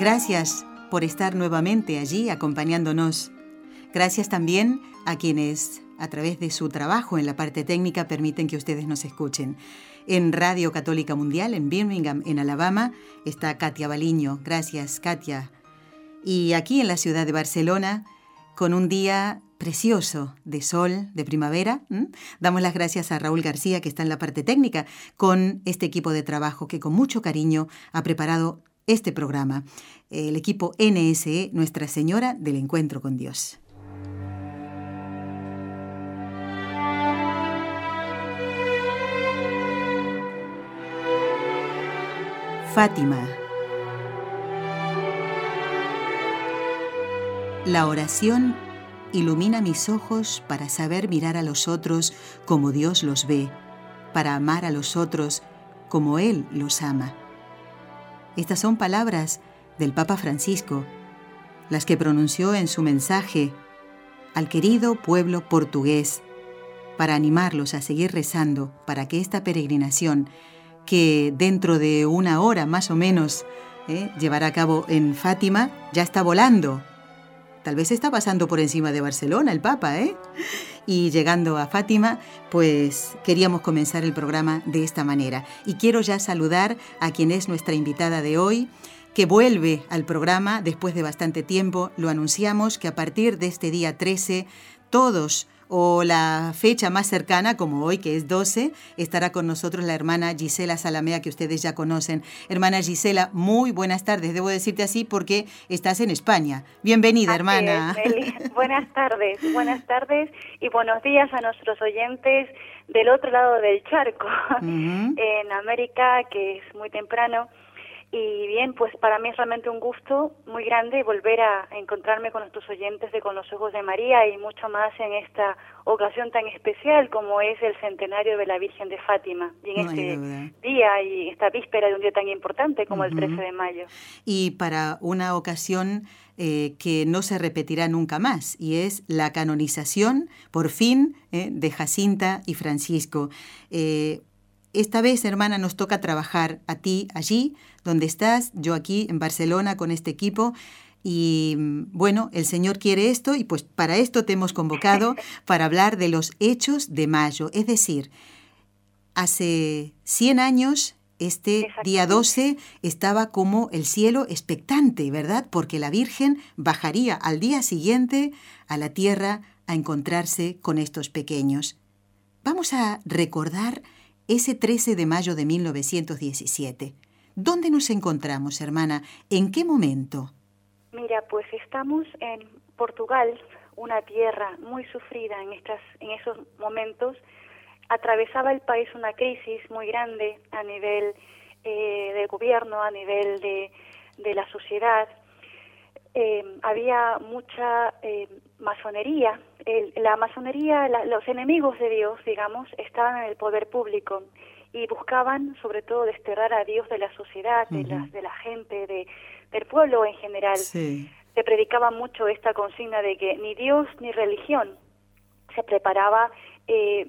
Gracias por estar nuevamente allí acompañándonos. Gracias también a quienes a través de su trabajo en la parte técnica permiten que ustedes nos escuchen. En Radio Católica Mundial, en Birmingham, en Alabama, está Katia Baliño. Gracias, Katia. Y aquí en la ciudad de Barcelona, con un día precioso de sol, de primavera, damos las gracias a Raúl García, que está en la parte técnica, con este equipo de trabajo que con mucho cariño ha preparado este programa, el equipo NSE, Nuestra Señora del Encuentro con Dios. Fátima. La oración ilumina mis ojos para saber mirar a los otros como Dios los ve, para amar a los otros como Él los ama. Estas son palabras del Papa Francisco, las que pronunció en su mensaje al querido pueblo portugués, para animarlos a seguir rezando para que esta peregrinación, que dentro de una hora más o menos eh, llevará a cabo en Fátima, ya está volando. Tal vez está pasando por encima de Barcelona el Papa, ¿eh? Y llegando a Fátima, pues queríamos comenzar el programa de esta manera. Y quiero ya saludar a quien es nuestra invitada de hoy, que vuelve al programa después de bastante tiempo. Lo anunciamos que a partir de este día 13, todos o la fecha más cercana, como hoy, que es 12, estará con nosotros la hermana Gisela Salamea, que ustedes ya conocen. Hermana Gisela, muy buenas tardes, debo decirte así porque estás en España. Bienvenida, hermana. buenas tardes, buenas tardes y buenos días a nuestros oyentes del otro lado del charco, en América, que es muy temprano. Y bien, pues para mí es realmente un gusto muy grande volver a encontrarme con nuestros oyentes de Con los Ojos de María y mucho más en esta ocasión tan especial como es el centenario de la Virgen de Fátima. Y en este día y esta víspera de un día tan importante como el 13 de mayo. Y para una ocasión eh, que no se repetirá nunca más, y es la canonización, por fin, eh, de Jacinta y Francisco. Eh, esta vez, hermana, nos toca trabajar a ti allí, donde estás, yo aquí en Barcelona con este equipo. Y bueno, el Señor quiere esto y pues para esto te hemos convocado para hablar de los hechos de mayo. Es decir, hace 100 años, este día 12, estaba como el cielo expectante, ¿verdad? Porque la Virgen bajaría al día siguiente a la tierra a encontrarse con estos pequeños. Vamos a recordar ese 13 de mayo de 1917. ¿Dónde nos encontramos, hermana? ¿En qué momento? Mira, pues estamos en Portugal, una tierra muy sufrida en, estas, en esos momentos. Atravesaba el país una crisis muy grande a nivel eh, del gobierno, a nivel de, de la sociedad. Eh, había mucha eh, masonería. la masonería, los enemigos de Dios, digamos, estaban en el poder público y buscaban sobre todo desterrar a Dios de la sociedad, de, la, de la gente, de, del pueblo en general. Se predicaba mucho esta consigna de que ni Dios ni religión se preparaba. Eh,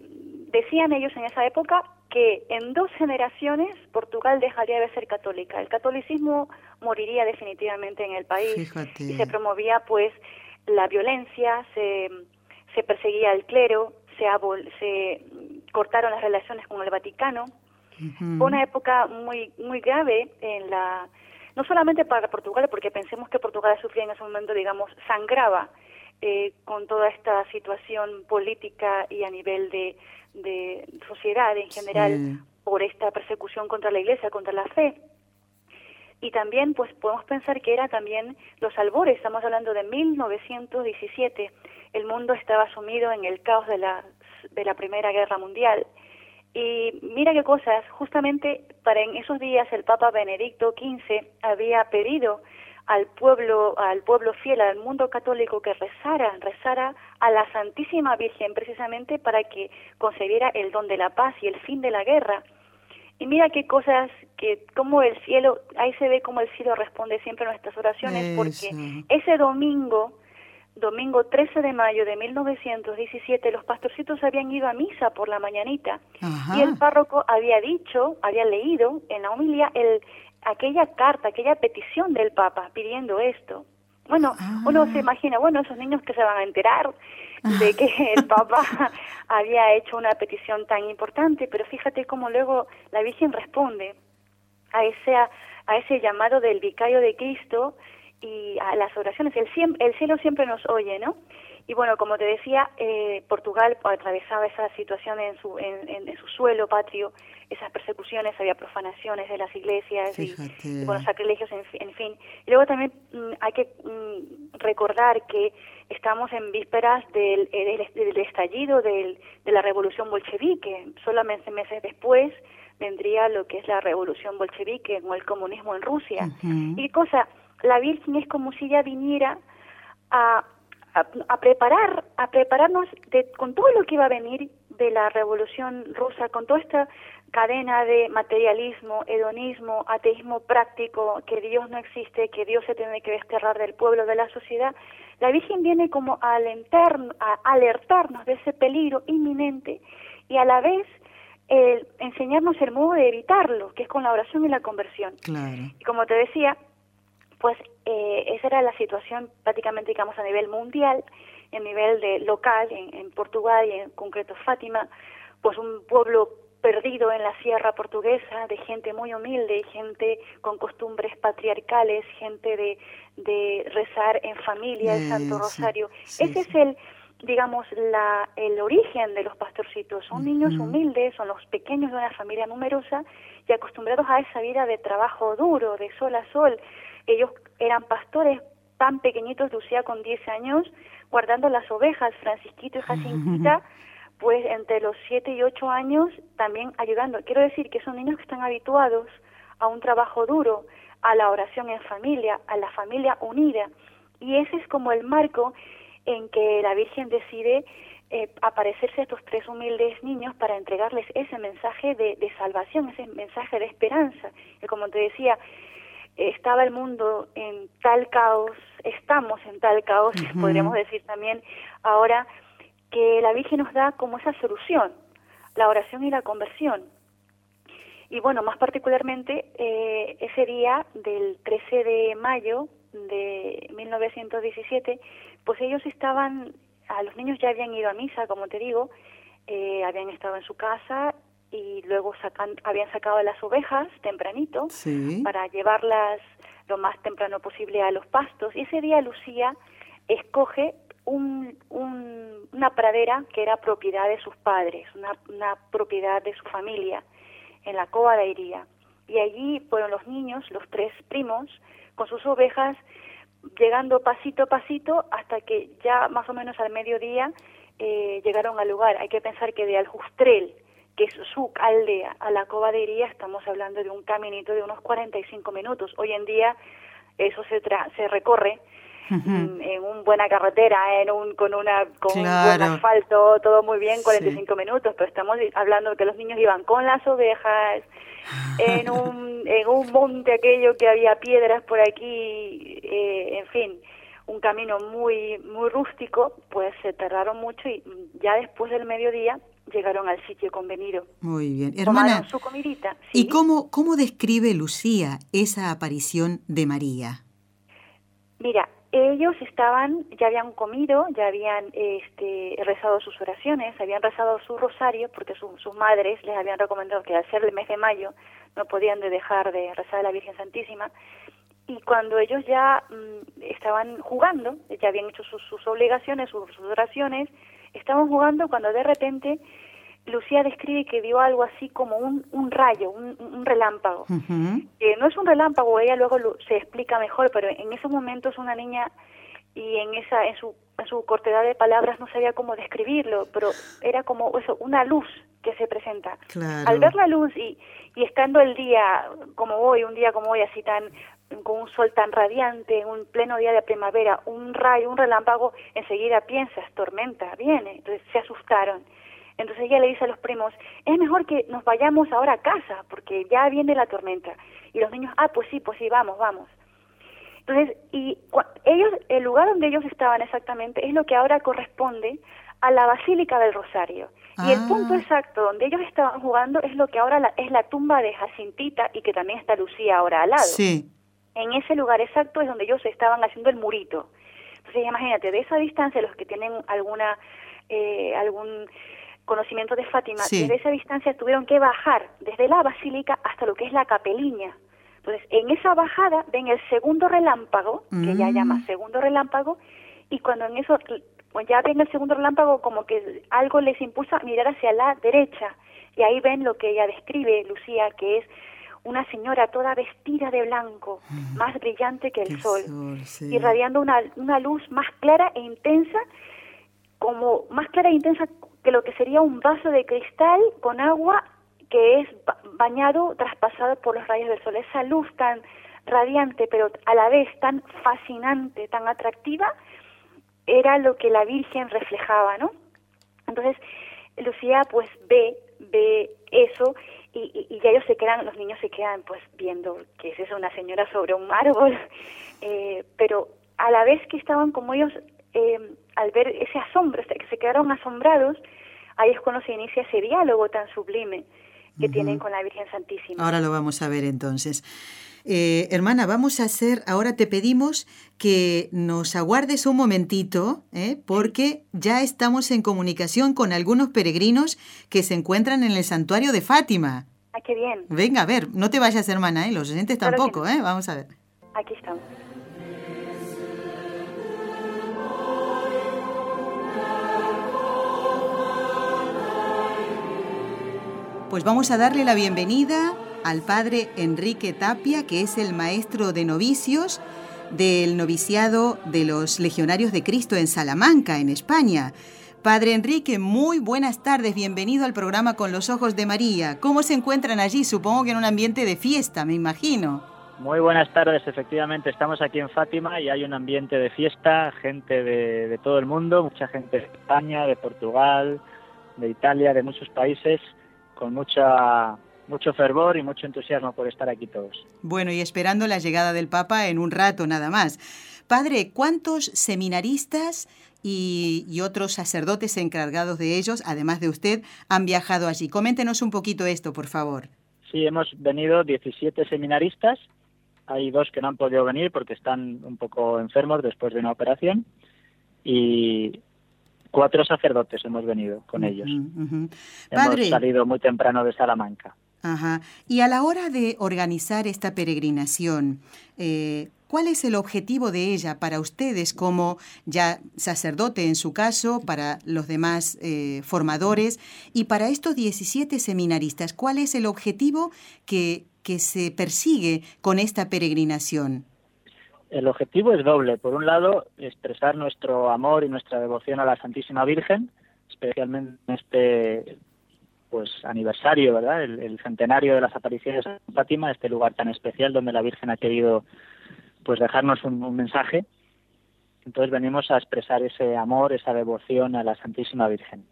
decían ellos en esa época que en dos generaciones Portugal dejaría de ser católica. El catolicismo moriría definitivamente en el país y se promovía pues la violencia, se, se perseguía al clero, se, se cortaron las relaciones con el Vaticano. Fue una época muy muy grave en la no solamente para Portugal, porque pensemos que Portugal sufría en ese momento, digamos, sangraba eh, con toda esta situación política y a nivel de, de sociedad en general por esta persecución contra la Iglesia, contra la fe. Y también, pues podemos pensar que era también los albores, estamos hablando de 1917, el mundo estaba sumido en el caos de la, de la Primera Guerra Mundial. Y mira qué cosas, justamente para en esos días el Papa Benedicto XV había pedido al pueblo, al pueblo fiel, al mundo católico que rezara, rezara a la Santísima Virgen precisamente para que concebiera el don de la paz y el fin de la guerra. Y mira qué cosas, que como el cielo, ahí se ve como el cielo responde siempre a nuestras oraciones, porque ese domingo, domingo 13 de mayo de 1917, los pastorcitos habían ido a misa por la mañanita. Y el párroco había dicho, había leído en la homilía el, aquella carta, aquella petición del Papa pidiendo esto. Bueno, uno se ah. imagina, bueno, esos niños que se van a enterar de que el Papa había hecho una petición tan importante, pero fíjate cómo luego la Virgen responde a ese, a ese llamado del vicario de Cristo y a las oraciones. El, el cielo siempre nos oye, ¿no? Y bueno, como te decía, eh, Portugal atravesaba esa situación en su, en, en, su suelo patrio, esas persecuciones, había profanaciones de las iglesias y, bueno, sacrilegios, en, fin. Y luego también mm, hay que mm, recordar que estamos en vísperas del, eh, del, estallido del, de la revolución bolchevique. Solamente meses después vendría lo que es la revolución bolchevique o el comunismo en Rusia. Y cosa, la Virgen es como si ella viniera a a, preparar, a prepararnos de, con todo lo que iba a venir de la revolución rusa, con toda esta cadena de materialismo, hedonismo, ateísmo práctico, que Dios no existe, que Dios se tiene que desterrar del pueblo, de la sociedad, la Virgen viene como a, a alertarnos de ese peligro inminente y a la vez el enseñarnos el modo de evitarlo, que es con la oración y la conversión. Y como te decía, pues eh, esa era la situación prácticamente, digamos, a nivel mundial, a nivel de local, en, Portugal y en concreto Fátima, pues un pueblo perdido en la sierra portuguesa, de gente muy humilde, gente con costumbres patriarcales, gente de, de rezar en familia el Santo Rosario. Ese es el, digamos, la, el origen de los pastorcitos. Son niños humildes, son los pequeños de una familia numerosa y acostumbrados a esa vida de trabajo duro, de sol a sol, ellos eran pastores tan pequeñitos, Lucía con 10 años, guardando las ovejas, Francisquito y Jacinquita, pues entre los 7 y 8 años también ayudando. Quiero decir que son niños que están habituados a un trabajo duro, a la oración en familia, a la familia unida. Y ese es como el marco en que la Virgen decide eh, aparecerse a estos tres humildes niños para entregarles ese mensaje de, de salvación, ese mensaje de esperanza. Y como te decía, estaba el mundo en tal caos, estamos en tal caos, podríamos decir también ahora, que la Virgen nos da como esa solución, la oración y la conversión. Y bueno, más particularmente eh, ese día del 13 de mayo de 1917, pues ellos estaban, a los niños ya habían ido a misa, como te digo, eh, habían estado en su casa y luego sacan, habían sacado las ovejas tempranito para llevarlas lo más temprano posible a los pastos. Y ese día Lucía escoge un, una pradera que era propiedad de sus padres, una, una propiedad de su familia, en la cova de Iría. Y allí fueron los niños, los tres primos, con sus ovejas, llegando pasito a pasito hasta que ya más o menos al mediodía eh, llegaron al lugar. Hay que pensar que de Aljustrel, que es su aldea, a la cobadería estamos hablando de un caminito de unos 45 minutos. Hoy en día eso se, se recorre en una buena carretera, en un, con, una, con un buen asfalto, todo muy bien, 45 minutos, pero estamos hablando de que los niños iban con las ovejas, en un, en un monte aquello que había piedras por aquí, eh, en fin, un camino muy, muy rústico, pues se tardaron mucho y ya después del mediodía llegaron al sitio convenido. Muy bien. Hermana, su comidita. ¿y cómo, cómo describe Lucía esa aparición de María? Mira, ellos estaban, ya habían comido, ya habían este, rezado sus oraciones, habían rezado su rosario, porque sus madres les habían recomendado que al ser el mes de mayo no podían dejar de rezar a la Virgen Santísima. Y cuando ellos ya mm, estaban jugando, ya habían hecho sus, sus obligaciones, sus, sus oraciones, estaban jugando cuando de repente Lucía describe que vio algo así como un, un rayo, un, relámpago. que no es un relámpago, ella luego se explica mejor, pero en esos momentos una niña y en esa en su en su cortedad de palabras no sabía cómo describirlo, pero era como eso, una luz que se presenta. Al ver la luz y, y estando el día como hoy, un día como hoy así tan con un sol tan radiante, un pleno día de primavera, un rayo, un relámpago, enseguida piensas, tormenta, viene. Entonces se asustaron. Entonces ella le dice a los primos, es mejor que nos vayamos ahora a casa, porque ya viene la tormenta. Y los niños, ah, pues sí, pues sí, vamos, vamos. Entonces, y ellos, el lugar donde ellos estaban exactamente es lo que ahora corresponde a la Basílica del Rosario. Y el punto ah. exacto donde ellos estaban jugando es lo que ahora es la tumba de Jacintita y que también está Lucía ahora al lado. Sí. En ese lugar exacto es donde ellos estaban haciendo el murito. Entonces imagínate, de esa distancia los que tienen alguna eh, algún conocimiento de Fátima, desde esa distancia tuvieron que bajar desde la basílica hasta lo que es la capeliña. Entonces, en esa bajada ven el segundo relámpago, que ya mm. llama segundo relámpago, y cuando en eso pues ya ven el segundo relámpago como que algo les impulsa a mirar hacia la derecha y ahí ven lo que ella describe, Lucía, que es una señora toda vestida de blanco, mm. más brillante que el sol, irradiando una, una luz más clara e intensa, como más clara e intensa que lo que sería un vaso de cristal con agua que es bañado, traspasado por los rayos del sol. Esa luz tan radiante, pero a la vez tan fascinante, tan atractiva, era lo que la Virgen reflejaba, ¿no? Entonces, Lucía pues ve, ve eso y, y, ya ellos se quedan, los niños se quedan pues viendo que es eso, una señora sobre un árbol, eh, pero a la vez que estaban como ellos, eh, al ver ese asombro, que se quedaron asombrados, ahí es cuando se inicia ese diálogo tan sublime que tienen con la Virgen Santísima. Ahora lo vamos a ver entonces. Eh, hermana, vamos a hacer, ahora te pedimos que nos aguardes un momentito, ¿eh? porque ya estamos en comunicación con algunos peregrinos que se encuentran en el santuario de Fátima. Ah, qué bien. Venga, a ver, no te vayas, hermana, ¿eh? los oyentes tampoco, ¿eh? Vamos a ver. Aquí estamos. Pues vamos a darle la bienvenida al padre Enrique Tapia, que es el maestro de novicios del noviciado de los Legionarios de Cristo en Salamanca, en España. Padre Enrique, muy buenas tardes, bienvenido al programa Con los Ojos de María. ¿Cómo se encuentran allí? Supongo que en un ambiente de fiesta, me imagino. Muy buenas tardes, efectivamente estamos aquí en Fátima y hay un ambiente de fiesta, gente de, todo el mundo, mucha gente de España, de Portugal, de Italia, de muchos países, con mucha mucho fervor y mucho entusiasmo por estar aquí todos. Bueno, y esperando la llegada del Papa en un rato nada más. Padre, ¿cuántos seminaristas y, otros sacerdotes encargados de ellos, además de usted, han viajado allí? Coméntenos un poquito esto, por favor. Sí, hemos venido 17 seminaristas. Hay dos que no han podido venir porque están un poco enfermos después de una operación. Y cuatro sacerdotes hemos venido con ellos. Hemos salido muy temprano de Salamanca. Ajá. Y a la hora de organizar esta peregrinación, eh, ¿cuál es el objetivo de ella para ustedes como ya sacerdote en su caso, para los demás eh, formadores y para estos 17 seminaristas? ¿Cuál es el objetivo que, que se persigue con esta peregrinación? El objetivo es doble. Por un lado, expresar nuestro amor y nuestra devoción a la Santísima Virgen, especialmente en este pues aniversario, ¿verdad? El, centenario de las apariciones de Fátima, este lugar tan especial donde la Virgen ha querido pues dejarnos un, mensaje. Entonces venimos a expresar ese amor, esa devoción a la Santísima Virgen.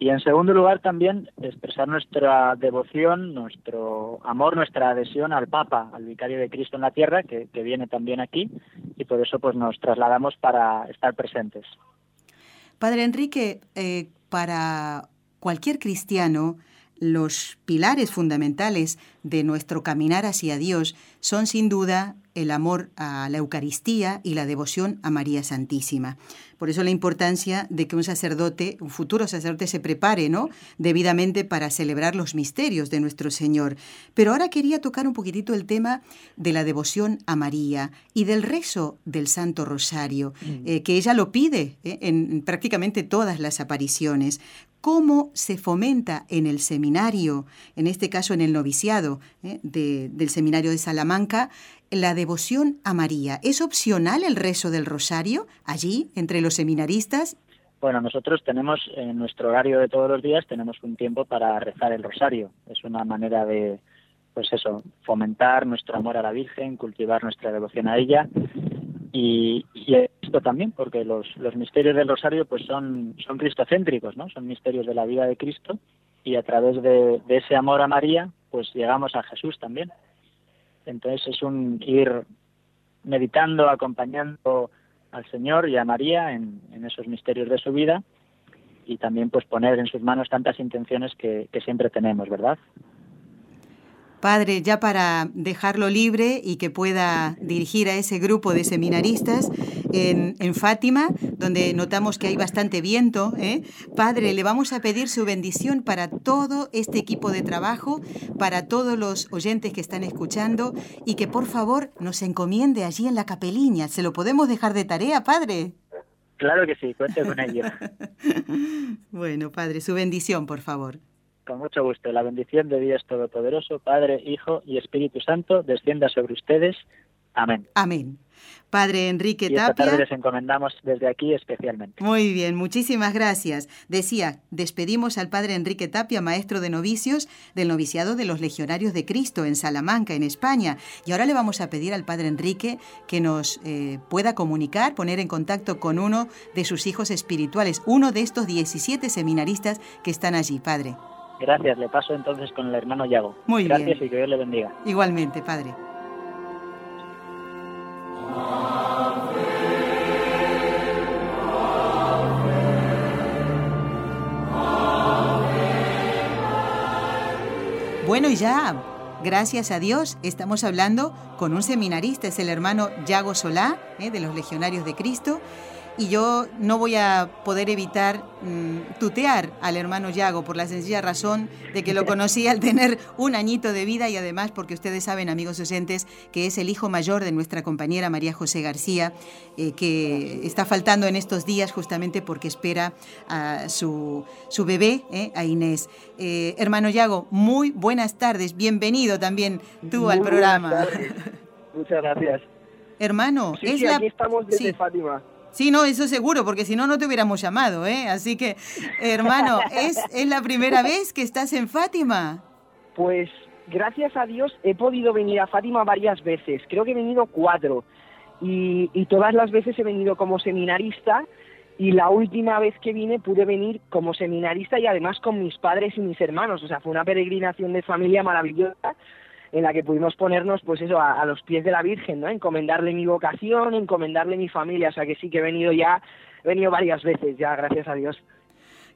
Y en segundo lugar también expresar nuestra devoción, nuestro amor, nuestra adhesión al Papa, al Vicario de Cristo en la Tierra, que, viene también aquí, y por eso pues nos trasladamos para estar presentes. Padre Enrique, eh, para cualquier cristiano, los pilares fundamentales de nuestro caminar hacia Dios son sin duda el amor a la Eucaristía y la devoción a María Santísima. Por eso la importancia de que un sacerdote, un futuro sacerdote, se prepare ¿no? debidamente para celebrar los misterios de nuestro Señor. Pero ahora quería tocar un poquitito el tema de la devoción a María y del rezo del Santo Rosario, mm. eh, que ella lo pide ¿eh? en prácticamente todas las apariciones cómo se fomenta en el seminario, en este caso en el noviciado ¿eh? del seminario de Salamanca, la devoción a María. ¿Es opcional el rezo del rosario allí, entre los seminaristas? Bueno, nosotros tenemos en nuestro horario de todos los días, tenemos un tiempo para rezar el rosario. Es una manera de, pues eso, fomentar nuestro amor a la Virgen, cultivar nuestra devoción a ella y, esto también, porque los, los misterios del Rosario pues son, son cristocéntricos, ¿no? Son misterios de la vida de Cristo y a través de, ese amor a María pues llegamos a Jesús también. Entonces es un ir meditando, acompañando al Señor y a María en, en esos misterios de su vida y también pues poner en sus manos tantas intenciones que, siempre tenemos, ¿verdad? Padre, ya para dejarlo libre y que pueda dirigir a ese grupo de seminaristas en, Fátima, donde notamos que hay bastante viento, ¿eh? Padre, le vamos a pedir su bendición para todo este equipo de trabajo, para todos los oyentes que están escuchando y que por favor nos encomiende allí en la capeliña. ¿Se lo podemos dejar de tarea, Padre? Claro que sí, cuente con ello. bueno, Padre, su bendición, por favor. Con mucho gusto. La bendición de Dios Todopoderoso, Padre, Hijo y Espíritu Santo, descienda sobre ustedes. Amén. Amén. Padre Enrique y esta Tarde les encomendamos desde aquí especialmente. Muy bien, muchísimas gracias. Decía, despedimos al Padre Enrique Tapia, maestro de novicios del noviciado de los Legionarios de Cristo en Salamanca, en España. Y ahora le vamos a pedir al Padre Enrique que nos eh, pueda comunicar, poner en contacto con uno de sus hijos espirituales, uno de estos 17 seminaristas que están allí, Padre. Gracias, le paso entonces con el hermano Yago. Muy bien. Gracias y que Dios le bendiga. Igualmente, Padre. Bueno, y ya, gracias a Dios, estamos hablando con un seminarista, es el hermano Yago Solá, eh, de los Legionarios de Cristo, y yo no voy a poder evitar mm, tutear al hermano Yago por la sencilla razón de que lo conocí al tener un añito de vida y además porque ustedes saben, amigos oyentes, que es el hijo mayor de nuestra compañera María José García, eh, que está faltando en estos días justamente porque espera a su, su bebé, eh, a Inés. Eh, hermano Yago, muy buenas tardes, bienvenido también tú al programa. Muchas gracias. Hermano, es la... aquí estamos desde Fátima. Sí, no, eso seguro, porque si no, no te hubiéramos llamado, ¿eh? Así que, hermano, ¿es, ¿es la primera vez que estás en Fátima? Pues gracias a Dios he podido venir a Fátima varias veces, creo que he venido cuatro, y, y todas las veces he venido como seminarista, y la última vez que vine pude venir como seminarista y además con mis padres y mis hermanos, o sea, fue una peregrinación de familia maravillosa en la que pudimos ponernos, pues eso, a, los pies de la Virgen, ¿no? Encomendarle mi vocación, encomendarle mi familia, o sea que sí que he venido ya, he venido varias veces ya, gracias a Dios.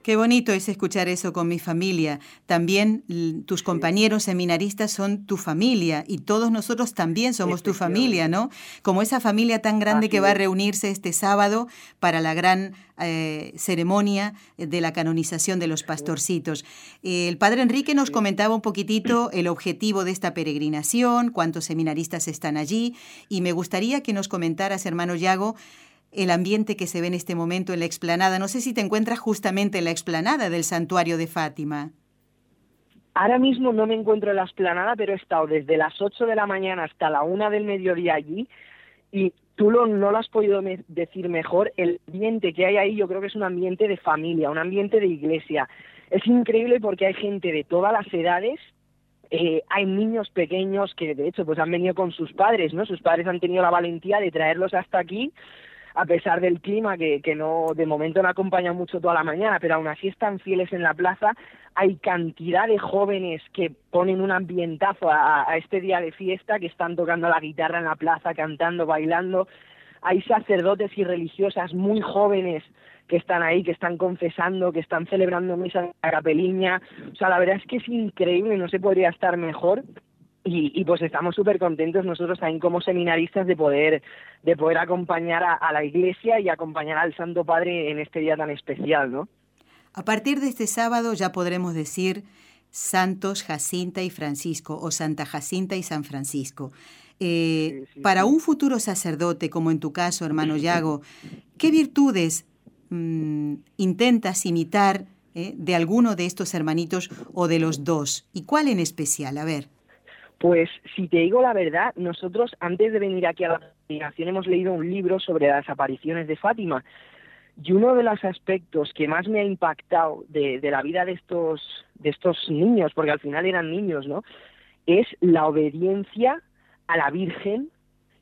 Qué bonito es escuchar eso con mi familia. También tus compañeros seminaristas son tu familia y todos nosotros también somos tu familia, ¿no? Como esa familia tan grande que va a reunirse este sábado para la gran eh, ceremonia de la canonización de los pastorcitos. El padre Enrique nos comentaba un poquitito el objetivo de esta peregrinación, cuántos seminaristas están allí y me gustaría que nos comentaras, hermano Yago, el ambiente que se ve en este momento en la explanada. No sé si te encuentras justamente en la explanada del santuario de Fátima. Ahora mismo no me encuentro en la explanada, pero he estado desde las 8 de la mañana hasta la 1 del mediodía allí y tú lo, no lo has podido decir mejor. El ambiente que hay ahí yo creo que es un ambiente de familia, un ambiente de iglesia. Es increíble porque hay gente de todas las edades, eh, hay niños pequeños que de hecho pues han venido con sus padres, ¿no? Sus padres han tenido la valentía de traerlos hasta aquí a pesar del clima que, que no de momento no acompaña mucho toda la mañana, pero aún así están fieles en la plaza. Hay cantidad de jóvenes que ponen un ambientazo a, a este día de fiesta, que están tocando la guitarra en la plaza, cantando, bailando. Hay sacerdotes y religiosas muy jóvenes que están ahí, que están confesando, que están celebrando misa en la capeliña. O sea, la verdad es que es increíble, no se podría estar mejor. Y, pues estamos súper contentos nosotros también como seminaristas de poder, de poder acompañar a, la Iglesia y acompañar al Santo Padre en este día tan especial, ¿no? A partir de este sábado ya podremos decir Santos Jacinta y Francisco o Santa Jacinta y San Francisco. Eh, para un futuro sacerdote, como en tu caso, hermano Yago, ¿qué virtudes mm, intentas imitar eh, de alguno de estos hermanitos o de los dos? ¿Y cuál en especial? A ver. Pues si te digo la verdad, nosotros antes de venir aquí a la investigación hemos leído un libro sobre las apariciones de Fátima y uno de los aspectos que más me ha impactado de, la vida de estos, de estos niños, porque al final eran niños, ¿no? es la obediencia a la Virgen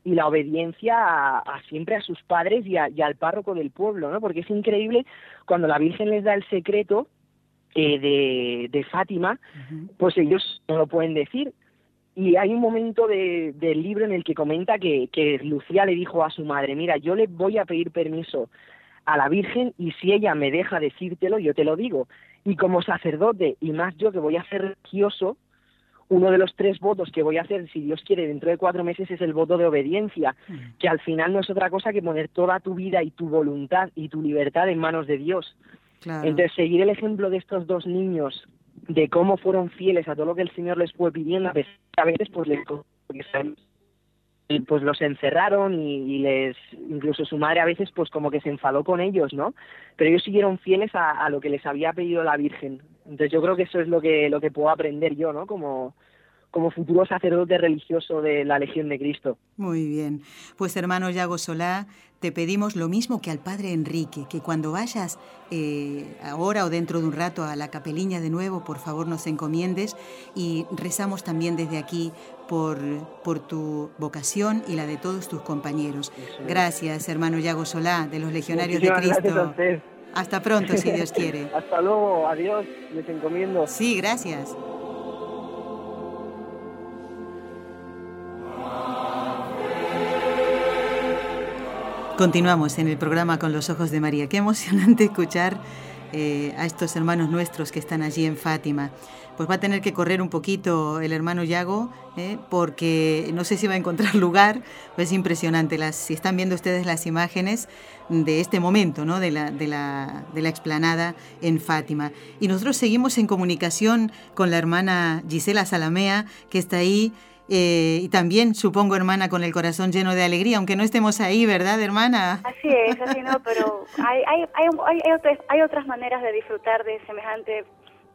y la obediencia a, siempre a sus padres y, al párroco del pueblo, ¿no? Porque es increíble cuando la Virgen les da el secreto eh, de, de, Fátima, pues ellos no lo pueden decir. Y hay un momento de, del libro en el que comenta que, que Lucía le dijo a su madre, mira, yo le voy a pedir permiso a la Virgen y si ella me deja decírtelo, yo te lo digo. Y como sacerdote, y más yo que voy a ser religioso, uno de los tres votos que voy a hacer, si Dios quiere, dentro de cuatro meses es el voto de obediencia, mm. que al final no es otra cosa que poner toda tu vida y tu voluntad y tu libertad en manos de Dios. Entonces, seguir el ejemplo de estos dos niños, de cómo fueron fieles a todo lo que el Señor les fue pidiendo, a veces pues les pues los encerraron y, les incluso su madre a veces pues como que se enfadó con ellos no pero ellos siguieron fieles a, a, lo que les había pedido la Virgen. Entonces yo creo que eso es lo que lo que puedo aprender yo no como como futuro sacerdote religioso de la Legión de Cristo. Muy bien. Pues hermano Yago Solá, te pedimos lo mismo que al Padre Enrique, que cuando vayas eh, ahora o dentro de un rato a la capeliña de nuevo, por favor nos encomiendes y rezamos también desde aquí por, por tu vocación y la de todos tus compañeros. Gracias, hermano Yago Solá, de los Legionarios de Cristo. Hasta pronto, si Dios quiere. Hasta luego, adiós, les encomiendo. Sí, gracias. Continuamos en el programa con los ojos de María. Qué emocionante escuchar eh, a estos hermanos nuestros que están allí en Fátima. Pues va a tener que correr un poquito el hermano Yago, eh, porque no sé si va a encontrar lugar. Pues es impresionante. Las, si están viendo ustedes las imágenes de este momento, ¿no? de, la, de, la, de la explanada en Fátima. Y nosotros seguimos en comunicación con la hermana Gisela Salamea, que está ahí eh, y también, supongo, hermana, con el corazón lleno de alegría, aunque no estemos ahí, ¿verdad, hermana? Así es, así no, pero hay, hay, hay, hay, otras, hay otras maneras de disfrutar de semejante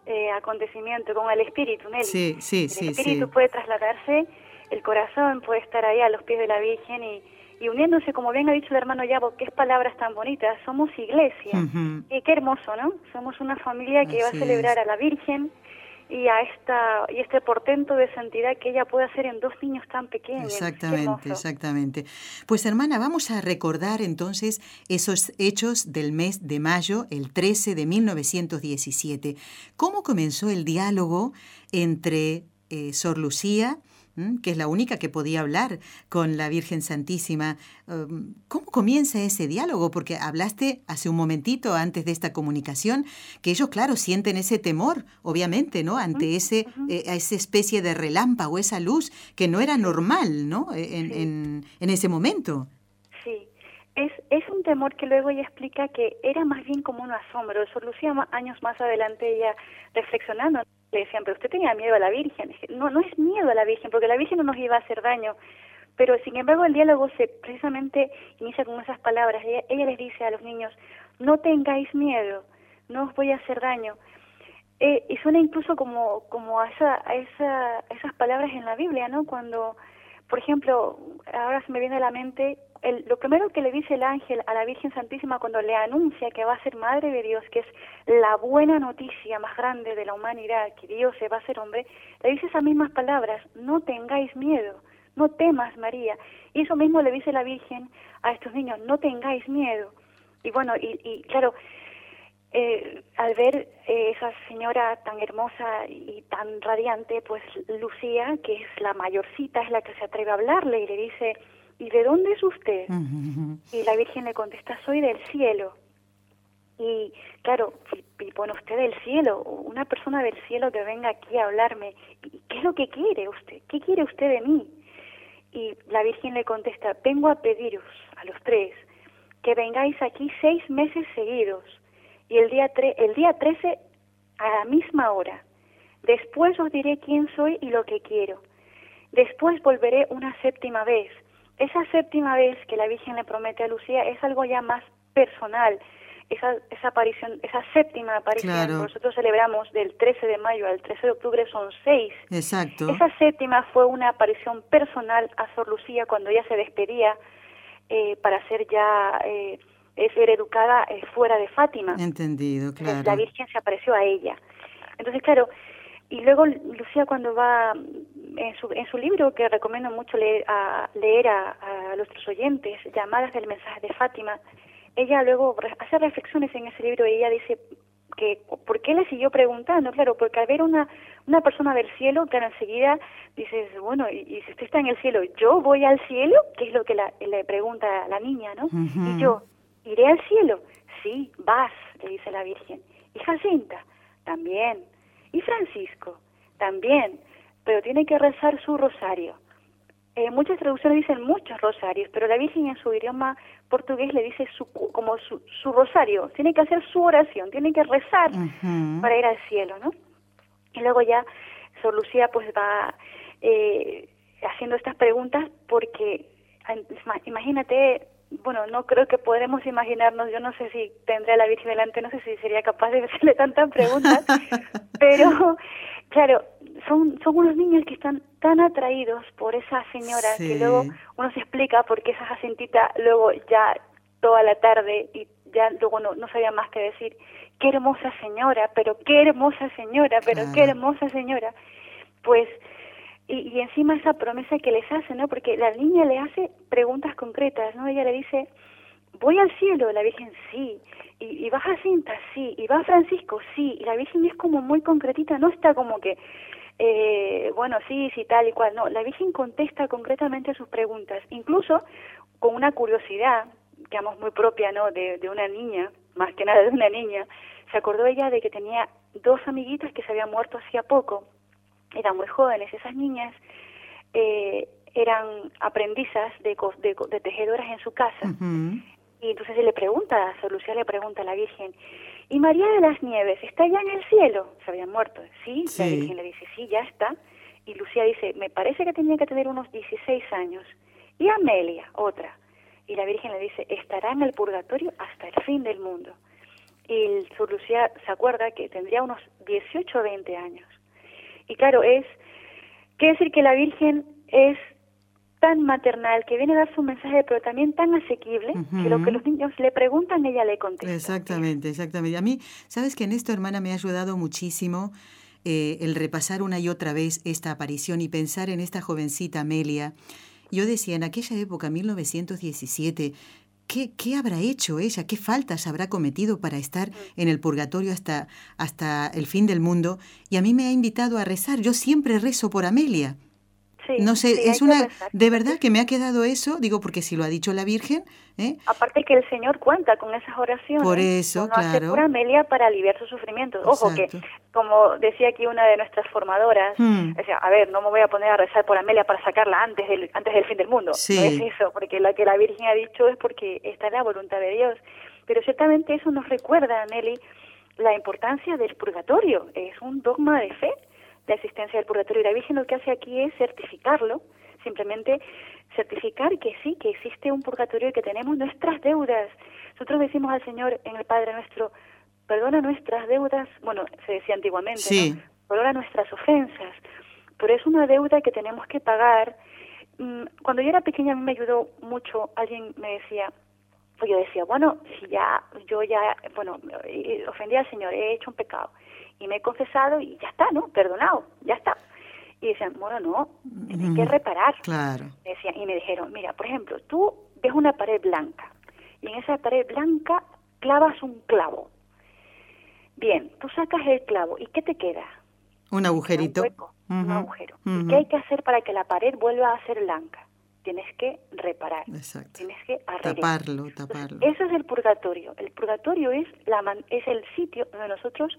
eh, acontecimiento, con el espíritu, Nelly. Sí, sí, sí. El espíritu puede trasladarse, el corazón puede estar ahí a los pies de la Virgen y, y uniéndose, como bien ha dicho el hermano Yabo, qué palabras tan bonitas, somos iglesia. y qué hermoso, ¿no? Somos una familia que va a celebrar a la Virgen y a esta y este portento de santidad que ella puede hacer en dos niños tan pequeños. Exactamente, exactamente. Pues hermana, vamos a recordar entonces esos hechos del mes de mayo, el 13 de 1917. ¿Cómo comenzó el diálogo entre eh, Sor Lucía que es la única que podía hablar con la Virgen Santísima. Um, ¿Cómo comienza ese diálogo? Porque hablaste hace un momentito antes de esta comunicación que ellos, claro, sienten ese temor, obviamente, ¿no? Ante ese, eh, esa especie de relámpago, esa luz que no era normal, ¿no? E, en, en, ese momento. Sí. Es, es, un temor que luego ella explica que era más bien como un asombro. Eso Lucía años más adelante ella reflexionando le decían, pero usted tenía miedo a la Virgen. No, no es miedo a la Virgen, porque la Virgen no nos iba a hacer daño. Pero sin embargo el diálogo se precisamente inicia con esas palabras. Ella, les dice a los niños, no tengáis miedo, no os voy a hacer daño. Eh, y suena incluso como, como a, esa, a, esa, esas palabras en la Biblia, ¿no? Cuando, por ejemplo, ahora se me viene a la mente lo primero que le dice el ángel a la Virgen Santísima cuando le anuncia que va a ser Madre de Dios, que es la buena noticia más grande de la humanidad, que Dios se va a ser hombre, le dice esas mismas palabras, no tengáis miedo, no temas María. Y eso mismo le dice la Virgen a estos niños, no tengáis miedo. Y bueno, y, claro, eh, al ver eh, esa señora tan hermosa y tan radiante, pues Lucía, que es la mayorcita, es la que se atreve a hablarle y le dice, ¿y de dónde es usted? Y la Virgen le contesta, soy del cielo. Y claro, y pone usted del cielo, una persona del cielo que venga aquí a hablarme, ¿qué es lo que quiere usted? ¿Qué quiere usted de mí? Y la Virgen le contesta, vengo a pediros a los tres que vengáis aquí seis meses seguidos y el día, tre el día 13 a la misma hora. Después os diré quién soy y lo que quiero. Después volveré una séptima vez esa séptima vez que la Virgen le promete a Lucía es algo ya más personal. Esa, esa aparición, esa séptima aparición que nosotros celebramos del 13 de mayo al 13 de octubre son seis. Exacto. Esa séptima fue una aparición personal a Sor Lucía cuando ella se despedía eh, para ser ya eh, ser educada eh, fuera de Fátima. Entendido, claro. la Virgen se apareció a ella. Entonces, claro, y luego Lucía cuando va en, su, en su libro, que recomiendo mucho leer a, leer a, a nuestros oyentes, Llamadas del mensaje de Fátima, ella luego hace reflexiones en ese libro y ella dice que por qué le siguió preguntando, claro, porque al ver una una persona del cielo, claro, enseguida dices, bueno, y, si usted está en el cielo, ¿yo voy al cielo? Que es lo que le pregunta la niña, ¿no? Y yo, ¿iré al cielo? Sí, vas, le dice la Virgen. Y Jacinta, también. Y Francisco, también. Pero tiene que rezar su rosario. Eh, muchas traducciones dicen muchos rosarios, pero la Virgen en su idioma portugués le dice su, como su, su rosario. Tiene que hacer su oración, tiene que rezar para ir al cielo, ¿no? Y luego ya Sor Lucía pues va eh, haciendo estas preguntas porque imagínate, bueno, no creo que podremos imaginarnos, yo no sé si tendré a la Virgen delante, no sé si sería capaz de hacerle tantas preguntas, pero claro, son, son unos niños que están tan atraídos por esa señora que luego uno se explica por qué esa Jacintita luego ya toda la tarde y ya luego no, no sabía más que decir. Qué hermosa señora, pero qué hermosa señora, pero qué hermosa señora. Pues, y, y, encima esa promesa que les hace, ¿no? Porque la niña le hace preguntas concretas, ¿no? Ella le dice, voy al cielo, la Virgen sí, y, y va Jacinta, sí, y va Francisco, sí, y la Virgen es como muy concretita, no está como que, eh, bueno, sí, sí, tal y cual, no, la Virgen contesta concretamente sus preguntas, incluso con una curiosidad, digamos, muy propia, ¿no?, de, de una niña, más que nada de una niña, se acordó ella de que tenía dos amiguitas que se habían muerto hacía poco, eran muy jóvenes, esas niñas eh, eran aprendizas de, de, tejedoras en su casa. Y entonces se le pregunta, a Lucía le pregunta a la Virgen, ¿y María de las Nieves está ya en el cielo? Se habían muerto. ¿Sí? La Virgen le dice, sí, ya está. Y Lucía dice, me parece que tenía que tener unos 16 años. Y Amelia, otra. Y la Virgen le dice, estará en el purgatorio hasta el fin del mundo y su Lucía se acuerda que tendría unos 18 o 20 años. Y claro, es, quiere decir que la Virgen es tan maternal, que viene a dar su mensaje, pero también tan asequible, que lo que los niños le preguntan, ella le contesta. Exactamente, exactamente. A mí, sabes que en esto, hermana, me ha ayudado muchísimo eh, el repasar una y otra vez esta aparición y pensar en esta jovencita Amelia. Yo decía, en aquella época, 1917, ¿Qué, ¿Qué, habrá hecho ella? ¿Qué faltas habrá cometido para estar en el purgatorio hasta, hasta el fin del mundo? Y a mí me ha invitado a rezar. Yo siempre rezo por Amelia no sé, es una, de verdad que me ha quedado eso, digo, porque si lo ha dicho la Virgen. ¿eh? Aparte que el Señor cuenta con esas oraciones. Por eso, claro. Amelia para aliviar sus sufrimientos. Ojo que, como decía aquí una de nuestras formadoras, hmm. decía, a ver, no me voy a poner a rezar por Amelia para sacarla antes del, antes del fin del mundo. No es eso, porque lo que la Virgen ha dicho es porque está en la voluntad de Dios. Pero ciertamente eso nos recuerda, Nelly, la importancia del purgatorio. Es un dogma de fe la existencia del purgatorio. Y la Virgen lo que hace aquí es certificarlo, simplemente certificar que sí, que existe un purgatorio y que tenemos nuestras deudas. Nosotros decimos al Señor en el Padre nuestro, perdona nuestras deudas, bueno, se decía antiguamente, ¿no? perdona nuestras ofensas, pero es una deuda que tenemos que pagar. Mm, cuando yo era pequeña a mí me ayudó mucho, alguien me decía, pues yo decía, bueno, si ya, yo ya, bueno, eh, ofendí al Señor, he hecho un pecado, y me he confesado y ya está, ¿no? Perdonado, ya está. Y decían, bueno, no, tienes que reparar. Claro. Decían, y me dijeron, mira, por ejemplo, tú ves una pared blanca y en esa pared blanca clavas un clavo. Bien, tú sacas el clavo y ¿qué te queda? Un agujerito. Un, hueco, un agujero. ¿Y qué hay que hacer para que la pared vuelva a ser blanca? Tienes que reparar. Exacto. Tienes que arreglar. Taparlo, taparlo. eso es el purgatorio. El purgatorio es, la es el sitio donde nosotros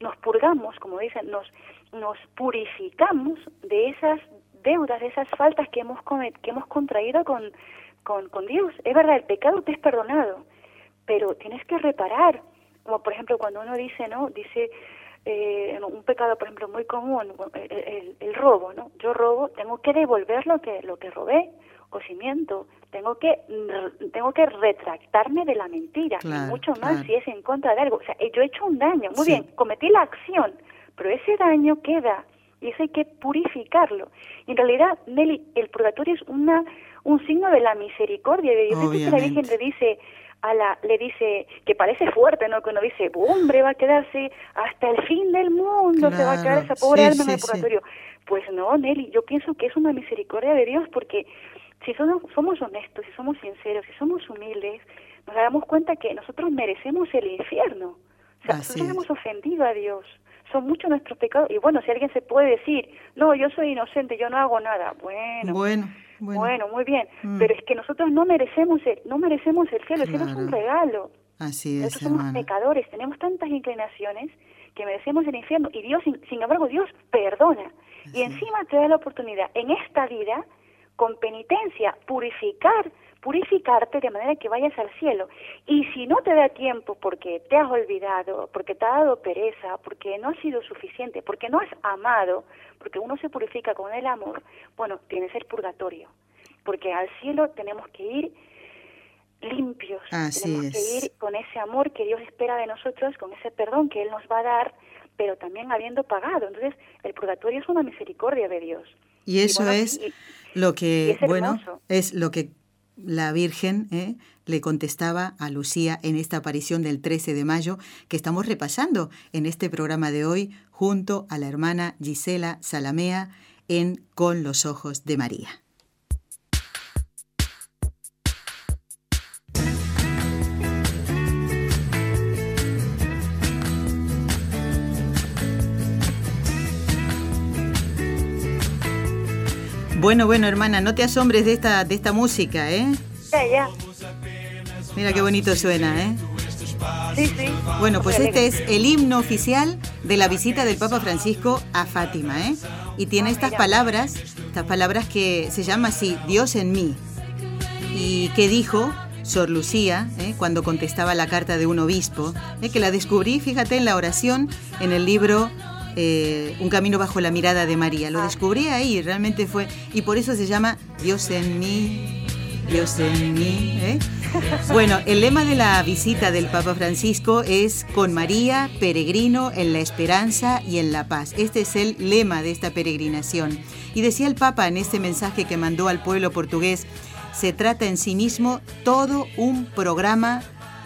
nos purgamos, como dicen, nos, nos purificamos de esas deudas, de esas faltas que hemos, que hemos contraído con, con, con Dios. Es verdad, el pecado te es perdonado, pero tienes que reparar. Como por ejemplo cuando uno dice, ¿no? Dice eh, un pecado, por ejemplo, muy común, el, el, el, robo, ¿no? Yo robo, tengo que devolver lo que, lo que robé cocimiento, tengo que tengo que retractarme de la mentira, y mucho más si es en contra de algo. O sea, yo he hecho un daño, muy bien, cometí la acción, pero ese daño queda y eso hay que purificarlo. Y en realidad, Nelly, el purgatorio es una un signo de la misericordia de Dios. que la Virgen le dice a la, le dice, que parece fuerte, ¿no? Cuando dice, hombre, va a quedarse hasta el fin del mundo, se va a quedar esa pobre alma en el purgatorio. Pues no, Nelly, yo pienso que es una misericordia de Dios porque si somos, somos honestos, si somos sinceros, si somos humildes, nos damos cuenta que nosotros merecemos el infierno. O sea, nosotros hemos ofendido a Dios. Son muchos nuestros pecados. Y bueno, si alguien se puede decir, no, yo soy inocente, yo no hago nada. Bueno, bueno, bueno, muy bien. Mm. Pero es que nosotros no merecemos el, no merecemos el cielo. El cielo es un regalo. Así es, Nosotros somos pecadores, tenemos tantas inclinaciones que merecemos el infierno. Y Dios, sin, embargo, Dios perdona. y encima te da la oportunidad en esta vida, con penitencia, purificar purificarte de manera que vayas al cielo. Y si no te da tiempo porque te has olvidado, porque te ha dado pereza, porque no ha sido suficiente, porque no has amado, porque uno se purifica con el amor, bueno, tienes el purgatorio. Porque al cielo tenemos que ir limpios, tenemos que ir con ese amor que Dios espera de nosotros, con ese perdón que Él nos va a dar, pero también habiendo pagado. Entonces, el purgatorio es una misericordia de Dios. Y eso es lo que, bueno, es lo que la Virgen ¿eh? le contestaba a Lucía en esta aparición del 13 de mayo que estamos repasando en este programa de hoy junto a la hermana Gisela Salamea en Con los Ojos de María. Bueno, bueno, hermana, no te asombres de esta, de esta música, ¿eh? Ya, ya. Mira qué bonito suena, ¿eh? Sí, sí. Bueno, pues este es el himno oficial de la visita del Papa Francisco a Fátima, ¿eh? Y tiene ah, estas palabras, estas palabras que se llama así, Dios en mí. Y que dijo Sor Lucía, ¿eh? cuando contestaba la carta de un obispo, ¿eh? que la descubrí, fíjate, en la oración, en el libro eh, un camino bajo la mirada de María. Lo descubrí ahí, realmente fue, y por eso se llama Dios en mí, Dios en mí. ¿eh? Bueno, el lema de la visita del Papa Francisco es con María, peregrino en la esperanza y en la paz. Este es el lema de esta peregrinación. Y decía el Papa en este mensaje que mandó al pueblo portugués, se trata en sí mismo todo un programa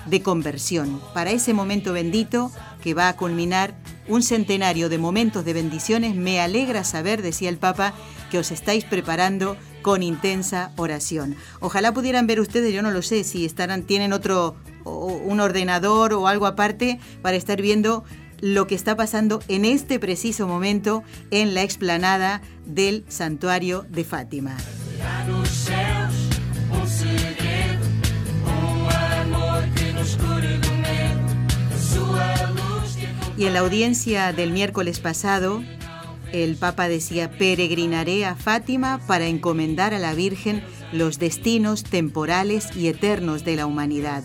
de conversión para ese momento bendito que va a culminar un centenario de momentos de bendiciones, me alegra saber, decía el Papa, que os estáis preparando con intensa oración. Ojalá pudieran ver ustedes, yo no lo sé, si estarán, tienen otro, un ordenador o algo aparte para estar viendo lo que está pasando en este preciso momento en la explanada del santuario de Fátima. Y en la audiencia del miércoles pasado, el Papa decía, peregrinaré a Fátima para encomendar a la Virgen los destinos temporales y eternos de la humanidad.